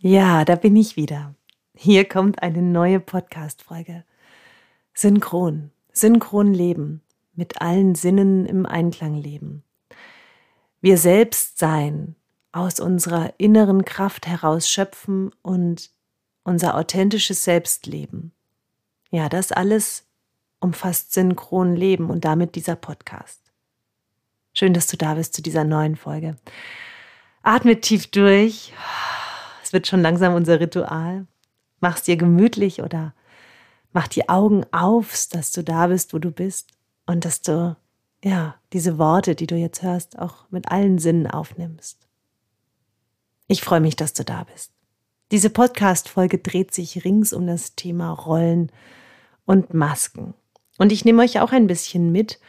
Ja, da bin ich wieder. Hier kommt eine neue Podcast-Folge. Synchron, synchron leben, mit allen Sinnen im Einklang leben. Wir selbst sein, aus unserer inneren Kraft heraus schöpfen und unser authentisches Selbst leben. Ja, das alles umfasst synchron Leben und damit dieser Podcast. Schön, dass du da bist zu dieser neuen Folge. Atme tief durch. Es wird schon langsam unser Ritual. Mach's dir gemütlich oder mach die Augen auf, dass du da bist, wo du bist und dass du, ja, diese Worte, die du jetzt hörst, auch mit allen Sinnen aufnimmst. Ich freue mich, dass du da bist. Diese Podcast-Folge dreht sich rings um das Thema Rollen und Masken. Und ich nehme euch auch ein bisschen mit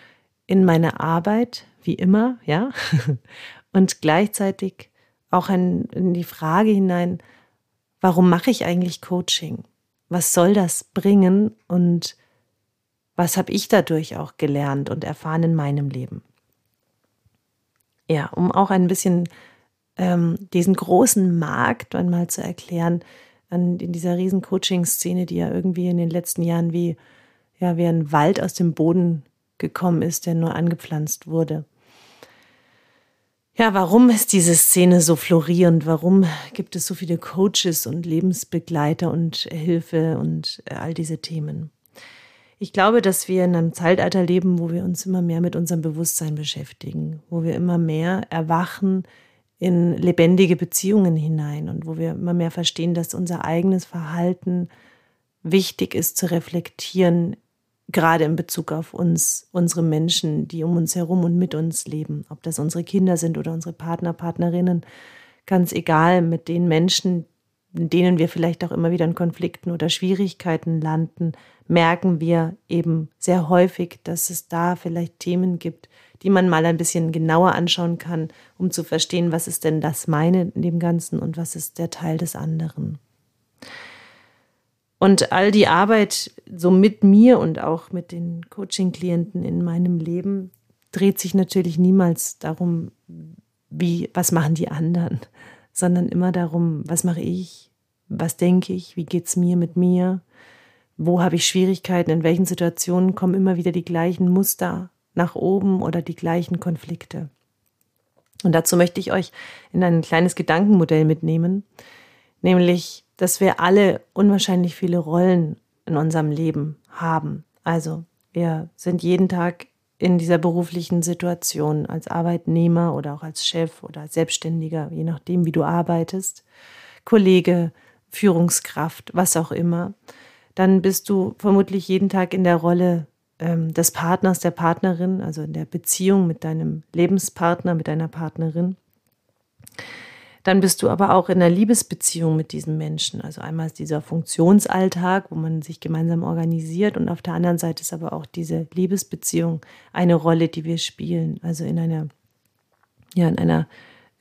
in meine Arbeit, wie immer, ja, und gleichzeitig auch in, in die Frage hinein, warum mache ich eigentlich Coaching? Was soll das bringen und was habe ich dadurch auch gelernt und erfahren in meinem Leben? Ja, um auch ein bisschen ähm, diesen großen Markt einmal zu erklären, an, in dieser riesen Coaching-Szene, die ja irgendwie in den letzten Jahren wie, ja, wie ein Wald aus dem Boden gekommen ist, der nur angepflanzt wurde. Ja, warum ist diese Szene so florierend? Warum gibt es so viele Coaches und Lebensbegleiter und Hilfe und äh, all diese Themen? Ich glaube, dass wir in einem Zeitalter leben, wo wir uns immer mehr mit unserem Bewusstsein beschäftigen, wo wir immer mehr erwachen in lebendige Beziehungen hinein und wo wir immer mehr verstehen, dass unser eigenes Verhalten wichtig ist zu reflektieren gerade in Bezug auf uns, unsere Menschen, die um uns herum und mit uns leben, ob das unsere Kinder sind oder unsere Partner, Partnerinnen, ganz egal, mit den Menschen, in denen wir vielleicht auch immer wieder in Konflikten oder Schwierigkeiten landen, merken wir eben sehr häufig, dass es da vielleicht Themen gibt, die man mal ein bisschen genauer anschauen kann, um zu verstehen, was ist denn das meine in dem Ganzen und was ist der Teil des anderen. Und all die Arbeit so mit mir und auch mit den Coaching-Klienten in meinem Leben dreht sich natürlich niemals darum, wie, was machen die anderen, sondern immer darum, was mache ich, was denke ich, wie geht's mir mit mir, wo habe ich Schwierigkeiten, in welchen Situationen kommen immer wieder die gleichen Muster nach oben oder die gleichen Konflikte. Und dazu möchte ich euch in ein kleines Gedankenmodell mitnehmen, nämlich dass wir alle unwahrscheinlich viele Rollen in unserem Leben haben. Also wir sind jeden Tag in dieser beruflichen Situation als Arbeitnehmer oder auch als Chef oder Selbstständiger, je nachdem, wie du arbeitest, Kollege, Führungskraft, was auch immer, dann bist du vermutlich jeden Tag in der Rolle ähm, des Partners, der Partnerin, also in der Beziehung mit deinem Lebenspartner, mit deiner Partnerin dann bist du aber auch in einer Liebesbeziehung mit diesem Menschen. Also einmal ist dieser Funktionsalltag, wo man sich gemeinsam organisiert und auf der anderen Seite ist aber auch diese Liebesbeziehung eine Rolle, die wir spielen. Also in einer, ja, in einer,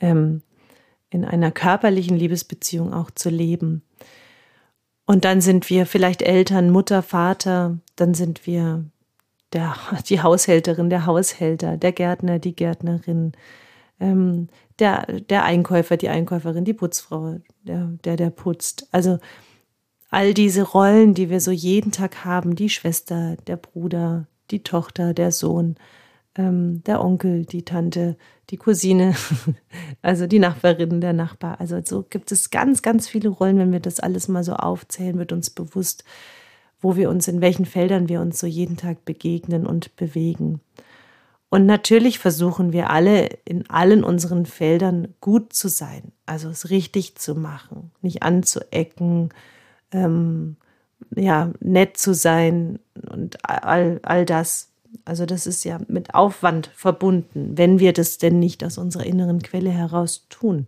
ähm, in einer körperlichen Liebesbeziehung auch zu leben. Und dann sind wir vielleicht Eltern, Mutter, Vater, dann sind wir der, die Haushälterin, der Haushälter, der Gärtner, die Gärtnerin, ähm, der, der Einkäufer, die Einkäuferin, die Putzfrau, der, der, der putzt. Also all diese Rollen, die wir so jeden Tag haben, die Schwester, der Bruder, die Tochter, der Sohn, ähm, der Onkel, die Tante, die Cousine, also die Nachbarin, der Nachbar. Also so gibt es ganz, ganz viele Rollen, wenn wir das alles mal so aufzählen, wird uns bewusst, wo wir uns, in welchen Feldern wir uns so jeden Tag begegnen und bewegen. Und natürlich versuchen wir alle in allen unseren Feldern gut zu sein, also es richtig zu machen, nicht anzuecken, ähm, ja, nett zu sein und all, all das. Also das ist ja mit Aufwand verbunden, wenn wir das denn nicht aus unserer inneren Quelle heraus tun.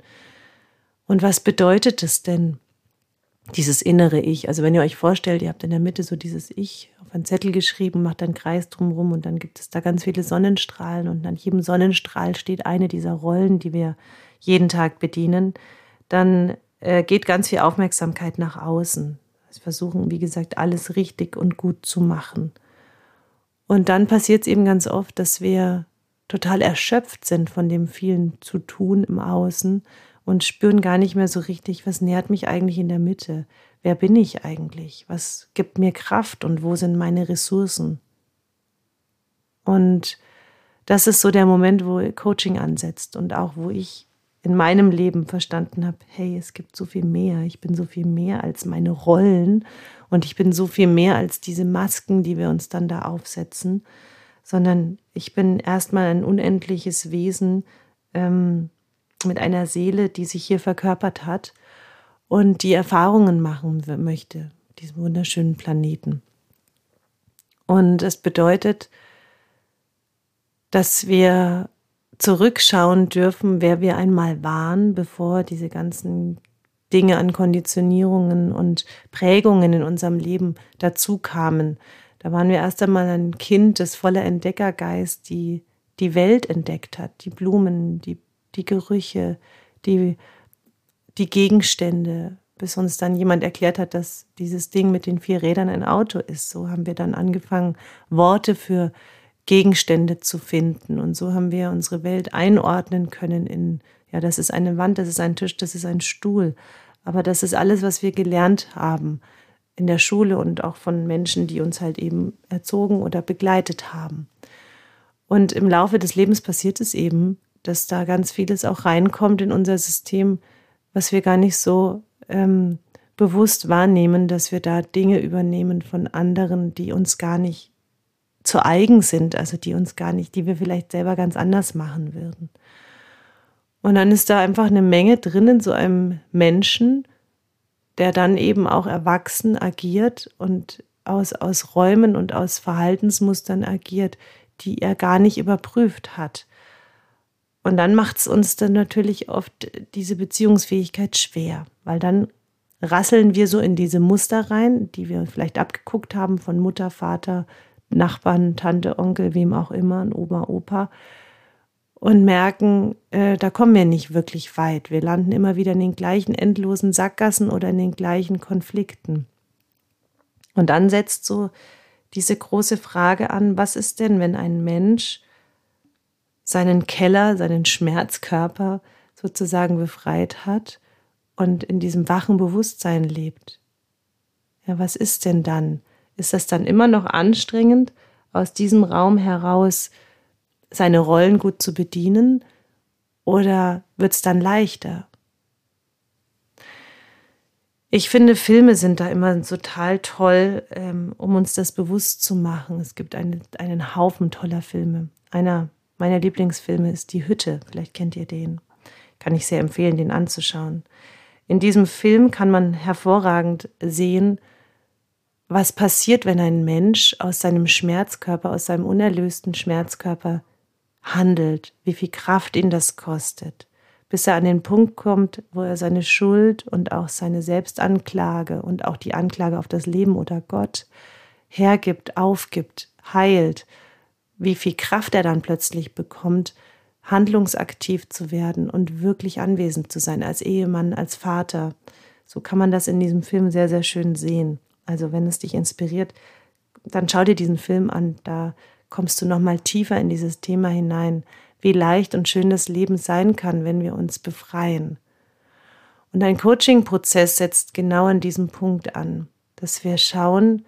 Und was bedeutet es denn, dieses innere Ich? Also wenn ihr euch vorstellt, ihr habt in der Mitte so dieses Ich auf einen Zettel geschrieben, macht einen Kreis drumherum und dann gibt es da ganz viele Sonnenstrahlen und an jedem Sonnenstrahl steht eine dieser Rollen, die wir jeden Tag bedienen, dann äh, geht ganz viel Aufmerksamkeit nach außen. Wir versuchen, wie gesagt, alles richtig und gut zu machen. Und dann passiert es eben ganz oft, dass wir total erschöpft sind von dem vielen zu tun im Außen und spüren gar nicht mehr so richtig, was nährt mich eigentlich in der Mitte? Wer bin ich eigentlich? Was gibt mir Kraft und wo sind meine Ressourcen? Und das ist so der Moment, wo Coaching ansetzt und auch wo ich in meinem Leben verstanden habe, hey, es gibt so viel mehr. Ich bin so viel mehr als meine Rollen und ich bin so viel mehr als diese Masken, die wir uns dann da aufsetzen, sondern ich bin erstmal ein unendliches Wesen ähm, mit einer Seele, die sich hier verkörpert hat und die Erfahrungen machen möchte, diesem wunderschönen Planeten. Und es bedeutet, dass wir zurückschauen dürfen, wer wir einmal waren, bevor diese ganzen Dinge an Konditionierungen und Prägungen in unserem Leben dazu kamen. Da waren wir erst einmal ein Kind, das voller Entdeckergeist die, die Welt entdeckt hat, die Blumen, die, die Gerüche, die, die Gegenstände, bis uns dann jemand erklärt hat, dass dieses Ding mit den vier Rädern ein Auto ist. So haben wir dann angefangen, Worte für Gegenstände zu finden. Und so haben wir unsere Welt einordnen können in, ja, das ist eine Wand, das ist ein Tisch, das ist ein Stuhl. Aber das ist alles, was wir gelernt haben in der Schule und auch von Menschen, die uns halt eben erzogen oder begleitet haben. Und im Laufe des Lebens passiert es eben, dass da ganz vieles auch reinkommt in unser System, was wir gar nicht so ähm, bewusst wahrnehmen, dass wir da Dinge übernehmen von anderen, die uns gar nicht zu eigen sind, also die uns gar nicht, die wir vielleicht selber ganz anders machen würden. Und dann ist da einfach eine Menge drin in so einem Menschen, der dann eben auch erwachsen agiert und aus, aus Räumen und aus Verhaltensmustern agiert, die er gar nicht überprüft hat. Und dann macht es uns dann natürlich oft diese Beziehungsfähigkeit schwer, weil dann rasseln wir so in diese Muster rein, die wir vielleicht abgeguckt haben von Mutter, Vater, Nachbarn, Tante, Onkel, wem auch immer, Oma, Opa und merken, äh, da kommen wir nicht wirklich weit. Wir landen immer wieder in den gleichen endlosen Sackgassen oder in den gleichen Konflikten. Und dann setzt so diese große Frage an, was ist denn, wenn ein Mensch seinen Keller, seinen Schmerzkörper sozusagen befreit hat und in diesem wachen Bewusstsein lebt? Ja, was ist denn dann? ist das dann immer noch anstrengend, aus diesem Raum heraus seine Rollen gut zu bedienen oder wird es dann leichter? Ich finde, Filme sind da immer total toll, ähm, um uns das bewusst zu machen. Es gibt eine, einen Haufen toller Filme. Einer meiner Lieblingsfilme ist Die Hütte. Vielleicht kennt ihr den. Kann ich sehr empfehlen, den anzuschauen. In diesem Film kann man hervorragend sehen, was passiert, wenn ein Mensch aus seinem Schmerzkörper, aus seinem unerlösten Schmerzkörper handelt, wie viel Kraft ihn das kostet, bis er an den Punkt kommt, wo er seine Schuld und auch seine Selbstanklage und auch die Anklage auf das Leben oder Gott hergibt, aufgibt, heilt, wie viel Kraft er dann plötzlich bekommt, handlungsaktiv zu werden und wirklich anwesend zu sein, als Ehemann, als Vater. So kann man das in diesem Film sehr, sehr schön sehen. Also wenn es dich inspiriert, dann schau dir diesen Film an. Da kommst du noch mal tiefer in dieses Thema hinein, wie leicht und schön das Leben sein kann, wenn wir uns befreien. Und ein Coaching-Prozess setzt genau an diesem Punkt an, dass wir schauen,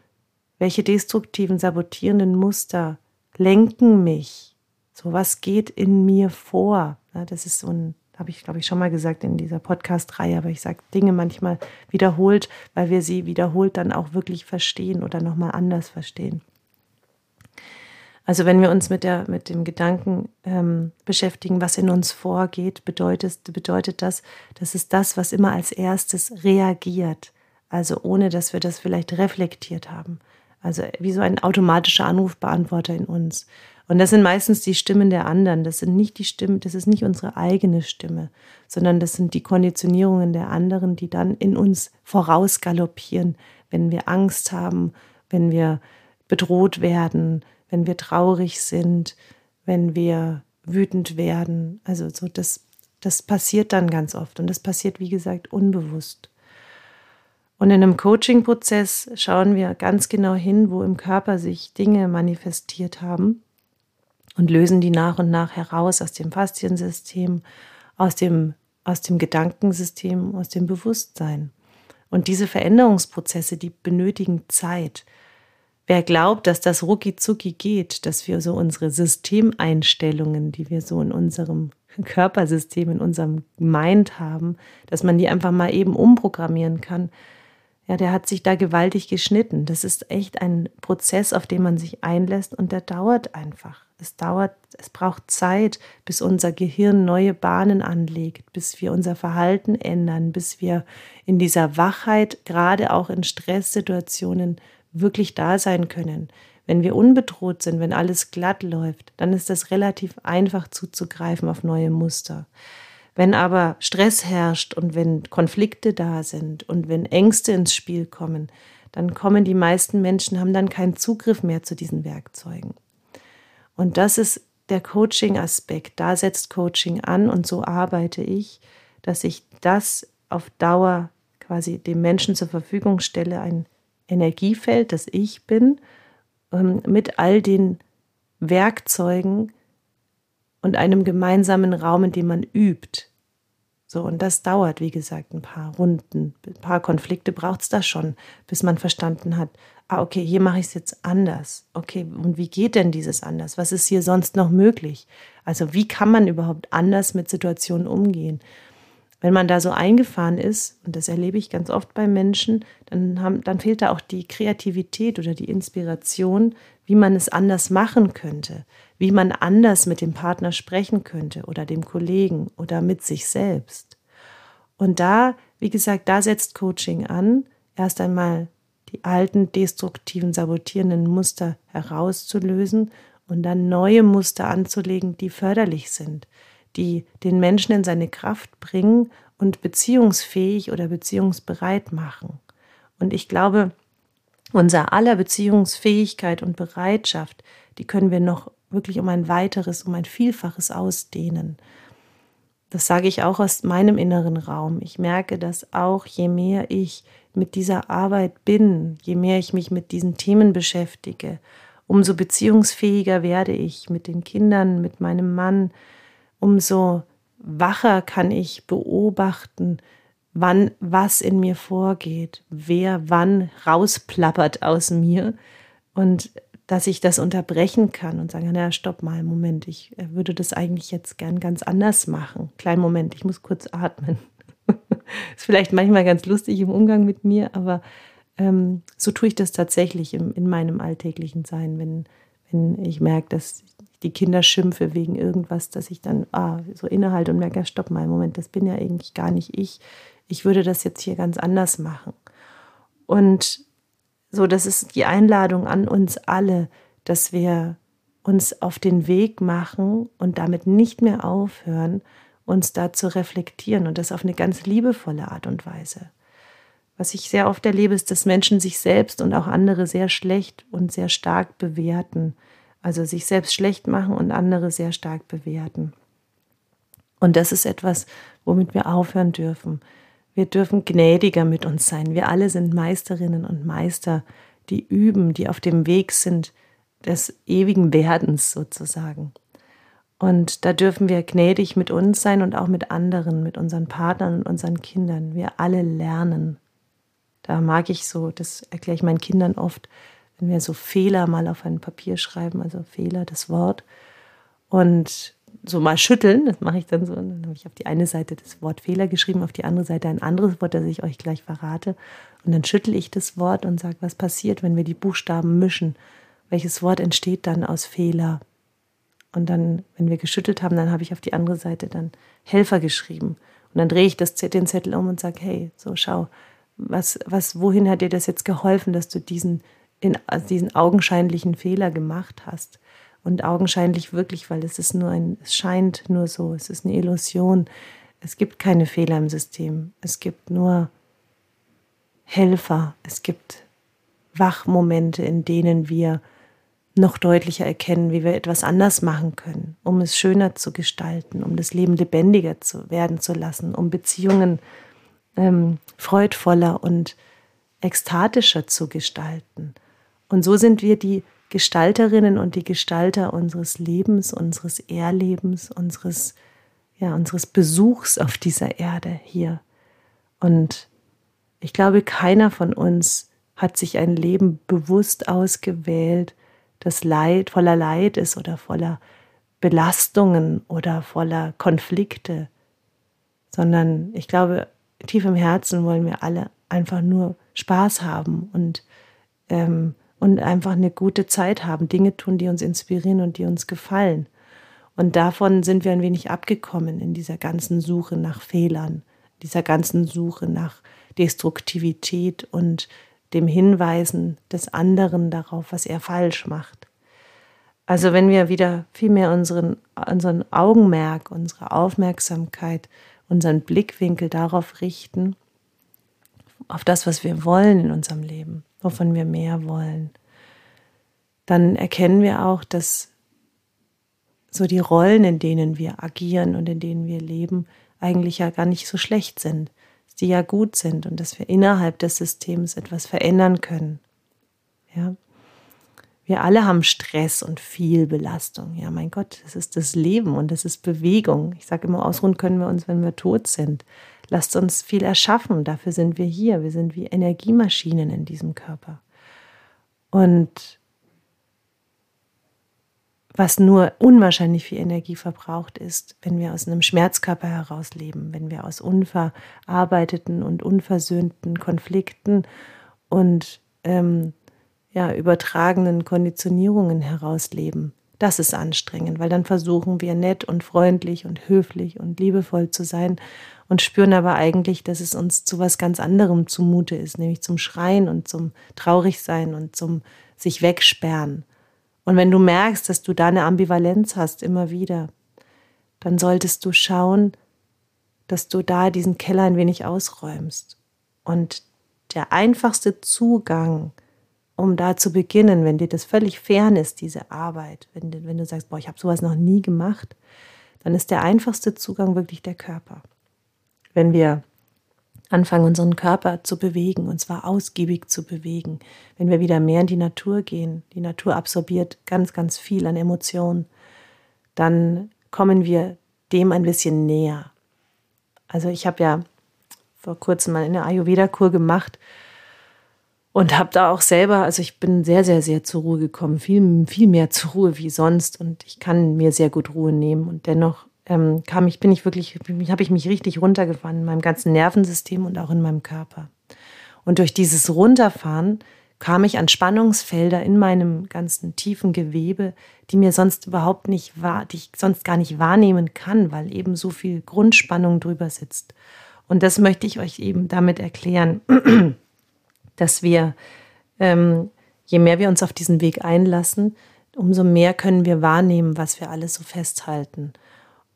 welche destruktiven, sabotierenden Muster lenken mich. So was geht in mir vor. Das ist so ein habe ich, glaube ich, schon mal gesagt in dieser Podcast-Reihe, aber ich sage Dinge manchmal wiederholt, weil wir sie wiederholt dann auch wirklich verstehen oder nochmal anders verstehen. Also wenn wir uns mit, der, mit dem Gedanken ähm, beschäftigen, was in uns vorgeht, bedeutet, bedeutet das, das ist das, was immer als erstes reagiert. Also ohne, dass wir das vielleicht reflektiert haben. Also wie so ein automatischer Anrufbeantworter in uns. Und das sind meistens die Stimmen der anderen. Das sind nicht die Stimmen, das ist nicht unsere eigene Stimme, sondern das sind die Konditionierungen der anderen, die dann in uns vorausgaloppieren, wenn wir Angst haben, wenn wir bedroht werden, wenn wir traurig sind, wenn wir wütend werden. Also so das, das passiert dann ganz oft und das passiert, wie gesagt, unbewusst. Und in einem Coaching-Prozess schauen wir ganz genau hin, wo im Körper sich Dinge manifestiert haben und lösen die nach und nach heraus aus dem Fasziensystem, aus dem aus dem Gedankensystem, aus dem Bewusstsein. Und diese Veränderungsprozesse, die benötigen Zeit. Wer glaubt, dass das rucki zucki geht, dass wir so unsere Systemeinstellungen, die wir so in unserem Körpersystem, in unserem Mind haben, dass man die einfach mal eben umprogrammieren kann, ja, der hat sich da gewaltig geschnitten. Das ist echt ein Prozess, auf den man sich einlässt und der dauert einfach. Es dauert, es braucht Zeit, bis unser Gehirn neue Bahnen anlegt, bis wir unser Verhalten ändern, bis wir in dieser Wachheit, gerade auch in Stresssituationen, wirklich da sein können. Wenn wir unbedroht sind, wenn alles glatt läuft, dann ist das relativ einfach zuzugreifen auf neue Muster. Wenn aber Stress herrscht und wenn Konflikte da sind und wenn Ängste ins Spiel kommen, dann kommen die meisten Menschen, haben dann keinen Zugriff mehr zu diesen Werkzeugen. Und das ist der Coaching-Aspekt. Da setzt Coaching an und so arbeite ich, dass ich das auf Dauer quasi dem Menschen zur Verfügung stelle, ein Energiefeld, das ich bin, ähm, mit all den Werkzeugen und einem gemeinsamen Raum, in dem man übt. So, und das dauert, wie gesagt, ein paar Runden, ein paar Konflikte braucht es da schon, bis man verstanden hat, ah, okay, hier mache ich es jetzt anders. Okay, und wie geht denn dieses anders? Was ist hier sonst noch möglich? Also, wie kann man überhaupt anders mit Situationen umgehen? Wenn man da so eingefahren ist, und das erlebe ich ganz oft bei Menschen, dann, haben, dann fehlt da auch die Kreativität oder die Inspiration, wie man es anders machen könnte, wie man anders mit dem Partner sprechen könnte oder dem Kollegen oder mit sich selbst. Und da, wie gesagt, da setzt Coaching an, erst einmal die alten destruktiven, sabotierenden Muster herauszulösen und dann neue Muster anzulegen, die förderlich sind, die den Menschen in seine Kraft bringen und beziehungsfähig oder beziehungsbereit machen. Und ich glaube, unser aller Beziehungsfähigkeit und Bereitschaft, die können wir noch wirklich um ein weiteres, um ein Vielfaches ausdehnen. Das sage ich auch aus meinem inneren Raum. Ich merke, dass auch je mehr ich mit dieser Arbeit bin, je mehr ich mich mit diesen Themen beschäftige, umso beziehungsfähiger werde ich mit den Kindern, mit meinem Mann, umso wacher kann ich beobachten, wann was in mir vorgeht, wer wann rausplappert aus mir und dass ich das unterbrechen kann und sagen, na stopp mal, Moment, ich äh, würde das eigentlich jetzt gern ganz anders machen. Kleinen Moment, ich muss kurz atmen. ist vielleicht manchmal ganz lustig im Umgang mit mir, aber ähm, so tue ich das tatsächlich im, in meinem alltäglichen Sein, wenn, wenn ich merke, dass die Kinder schimpfe wegen irgendwas, dass ich dann ah, so innehalte und merke, ja, stopp mal, Moment, das bin ja eigentlich gar nicht ich. Ich würde das jetzt hier ganz anders machen. Und so, das ist die Einladung an uns alle, dass wir uns auf den Weg machen und damit nicht mehr aufhören, uns da zu reflektieren und das auf eine ganz liebevolle Art und Weise. Was ich sehr oft erlebe, ist, dass Menschen sich selbst und auch andere sehr schlecht und sehr stark bewerten. Also sich selbst schlecht machen und andere sehr stark bewerten. Und das ist etwas, womit wir aufhören dürfen. Wir dürfen gnädiger mit uns sein. Wir alle sind Meisterinnen und Meister, die üben, die auf dem Weg sind des ewigen Werdens sozusagen. Und da dürfen wir gnädig mit uns sein und auch mit anderen, mit unseren Partnern und unseren Kindern. Wir alle lernen. Da mag ich so, das erkläre ich meinen Kindern oft, wenn wir so Fehler mal auf ein Papier schreiben, also Fehler, das Wort, und so mal schütteln, das mache ich dann so, und dann habe ich auf die eine Seite das Wort Fehler geschrieben, auf die andere Seite ein anderes Wort, das ich euch gleich verrate. Und dann schüttel ich das Wort und sage, was passiert, wenn wir die Buchstaben mischen? Welches Wort entsteht dann aus Fehler? Und dann, wenn wir geschüttelt haben, dann habe ich auf die andere Seite dann Helfer geschrieben. Und dann drehe ich das, den Zettel um und sage, hey, so schau, was, was, wohin hat dir das jetzt geholfen, dass du diesen in also diesen augenscheinlichen Fehler gemacht hast. Und augenscheinlich wirklich, weil es ist nur ein, es scheint nur so, es ist eine Illusion. Es gibt keine Fehler im System. Es gibt nur Helfer. Es gibt Wachmomente, in denen wir noch deutlicher erkennen, wie wir etwas anders machen können, um es schöner zu gestalten, um das Leben lebendiger zu werden zu lassen, um Beziehungen ähm, freudvoller und ekstatischer zu gestalten. Und so sind wir die Gestalterinnen und die Gestalter unseres Lebens, unseres Erlebens, unseres ja, unseres Besuchs auf dieser Erde hier. Und ich glaube, keiner von uns hat sich ein Leben bewusst ausgewählt, das Leid, voller Leid ist oder voller Belastungen oder voller Konflikte, sondern ich glaube, tief im Herzen wollen wir alle einfach nur Spaß haben und, ähm, und einfach eine gute Zeit haben, Dinge tun, die uns inspirieren und die uns gefallen. Und davon sind wir ein wenig abgekommen in dieser ganzen Suche nach Fehlern, dieser ganzen Suche nach Destruktivität und dem Hinweisen des anderen darauf, was er falsch macht. Also wenn wir wieder viel mehr unseren, unseren Augenmerk, unsere Aufmerksamkeit, unseren Blickwinkel darauf richten, auf das, was wir wollen in unserem Leben, wovon wir mehr wollen, dann erkennen wir auch, dass so die Rollen, in denen wir agieren und in denen wir leben, eigentlich ja gar nicht so schlecht sind, dass die ja gut sind und dass wir innerhalb des Systems etwas verändern können. Ja. Wir alle haben Stress und viel Belastung. Ja, mein Gott, das ist das Leben und das ist Bewegung. Ich sage immer, ausruhen können wir uns, wenn wir tot sind. Lasst uns viel erschaffen. Dafür sind wir hier. Wir sind wie Energiemaschinen in diesem Körper. Und was nur unwahrscheinlich viel Energie verbraucht ist, wenn wir aus einem Schmerzkörper heraus leben, wenn wir aus unverarbeiteten und unversöhnten Konflikten und ähm, ja, übertragenen Konditionierungen herausleben. Das ist anstrengend, weil dann versuchen wir nett und freundlich und höflich und liebevoll zu sein und spüren aber eigentlich, dass es uns zu was ganz anderem zumute ist, nämlich zum Schreien und zum Traurigsein und zum sich wegsperren. Und wenn du merkst, dass du da eine Ambivalenz hast, immer wieder, dann solltest du schauen, dass du da diesen Keller ein wenig ausräumst. Und der einfachste Zugang, um da zu beginnen, wenn dir das völlig fern ist, diese Arbeit, wenn, wenn du sagst, boah, ich habe sowas noch nie gemacht, dann ist der einfachste Zugang wirklich der Körper. Wenn wir anfangen, unseren Körper zu bewegen, und zwar ausgiebig zu bewegen. Wenn wir wieder mehr in die Natur gehen, die Natur absorbiert ganz, ganz viel an Emotionen, dann kommen wir dem ein bisschen näher. Also ich habe ja vor kurzem mal eine Ayurveda-Kur gemacht und habe da auch selber, also ich bin sehr, sehr, sehr zur Ruhe gekommen, viel, viel mehr zur Ruhe wie sonst und ich kann mir sehr gut Ruhe nehmen und dennoch ähm, kam ich, bin ich wirklich, habe ich mich richtig runtergefahren in meinem ganzen Nervensystem und auch in meinem Körper. Und durch dieses Runterfahren kam ich an Spannungsfelder in meinem ganzen tiefen Gewebe, die mir sonst überhaupt nicht war, die ich sonst gar nicht wahrnehmen kann, weil eben so viel Grundspannung drüber sitzt. Und das möchte ich euch eben damit erklären, dass wir, ähm, je mehr wir uns auf diesen Weg einlassen, umso mehr können wir wahrnehmen, was wir alles so festhalten.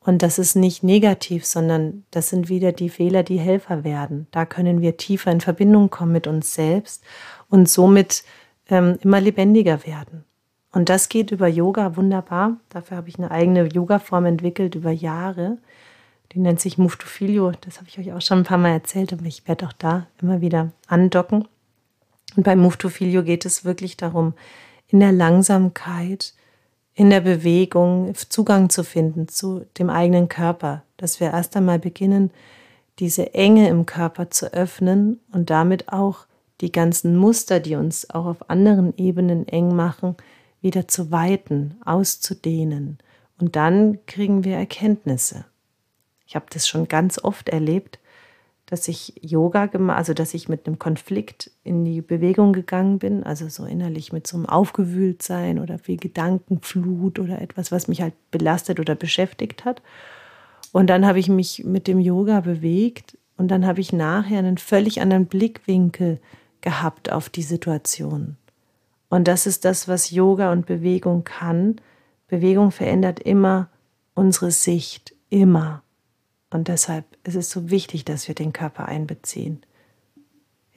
Und das ist nicht negativ, sondern das sind wieder die Fehler, die Helfer werden. Da können wir tiefer in Verbindung kommen mit uns selbst und somit ähm, immer lebendiger werden. Und das geht über Yoga wunderbar. Dafür habe ich eine eigene Yoga-Form entwickelt über Jahre. Die nennt sich Move Filio. Das habe ich euch auch schon ein paar Mal erzählt, aber ich werde auch da immer wieder andocken. Und bei Move Filio geht es wirklich darum, in der Langsamkeit in der Bewegung Zugang zu finden zu dem eigenen Körper, dass wir erst einmal beginnen, diese Enge im Körper zu öffnen und damit auch die ganzen Muster, die uns auch auf anderen Ebenen eng machen, wieder zu weiten, auszudehnen. Und dann kriegen wir Erkenntnisse. Ich habe das schon ganz oft erlebt, dass ich Yoga gemacht, also dass ich mit einem Konflikt in die Bewegung gegangen bin, also so innerlich mit so einem Aufgewühltsein oder viel Gedankenflut oder etwas, was mich halt belastet oder beschäftigt hat. Und dann habe ich mich mit dem Yoga bewegt und dann habe ich nachher einen völlig anderen Blickwinkel gehabt auf die Situation. Und das ist das, was Yoga und Bewegung kann. Bewegung verändert immer unsere Sicht, immer. Und deshalb ist es so wichtig, dass wir den Körper einbeziehen.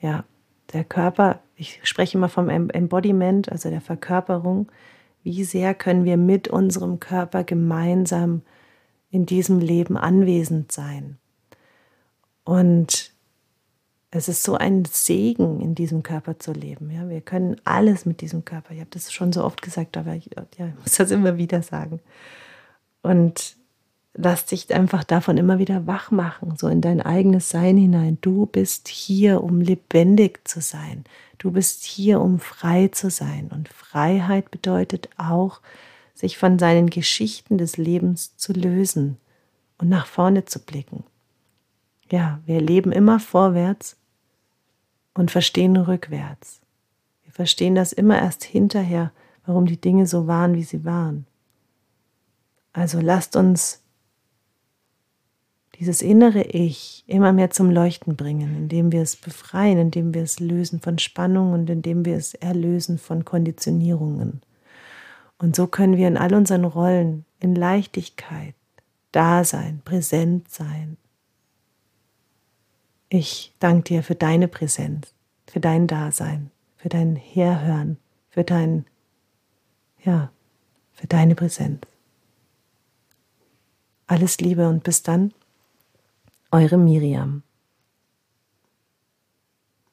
Ja, der Körper, ich spreche immer vom Embodiment, also der Verkörperung. Wie sehr können wir mit unserem Körper gemeinsam in diesem Leben anwesend sein? Und es ist so ein Segen, in diesem Körper zu leben. Ja, wir können alles mit diesem Körper. Ich habe das schon so oft gesagt, aber ich, ja, ich muss das immer wieder sagen. Und lass dich einfach davon immer wieder wach machen, so in dein eigenes Sein hinein. Du bist hier, um lebendig zu sein. Du bist hier, um frei zu sein. Und Freiheit bedeutet auch, sich von seinen Geschichten des Lebens zu lösen und nach vorne zu blicken. Ja, wir leben immer vorwärts und verstehen rückwärts. Wir verstehen das immer erst hinterher, warum die Dinge so waren, wie sie waren. Also lasst uns dieses innere Ich immer mehr zum Leuchten bringen, indem wir es befreien, indem wir es lösen von Spannung und indem wir es erlösen von Konditionierungen. Und so können wir in all unseren Rollen in Leichtigkeit da sein, präsent sein. Ich danke dir für deine Präsenz, für dein Dasein, für dein Herhören, für dein, ja, für deine Präsenz. Alles Liebe und bis dann, eure Miriam.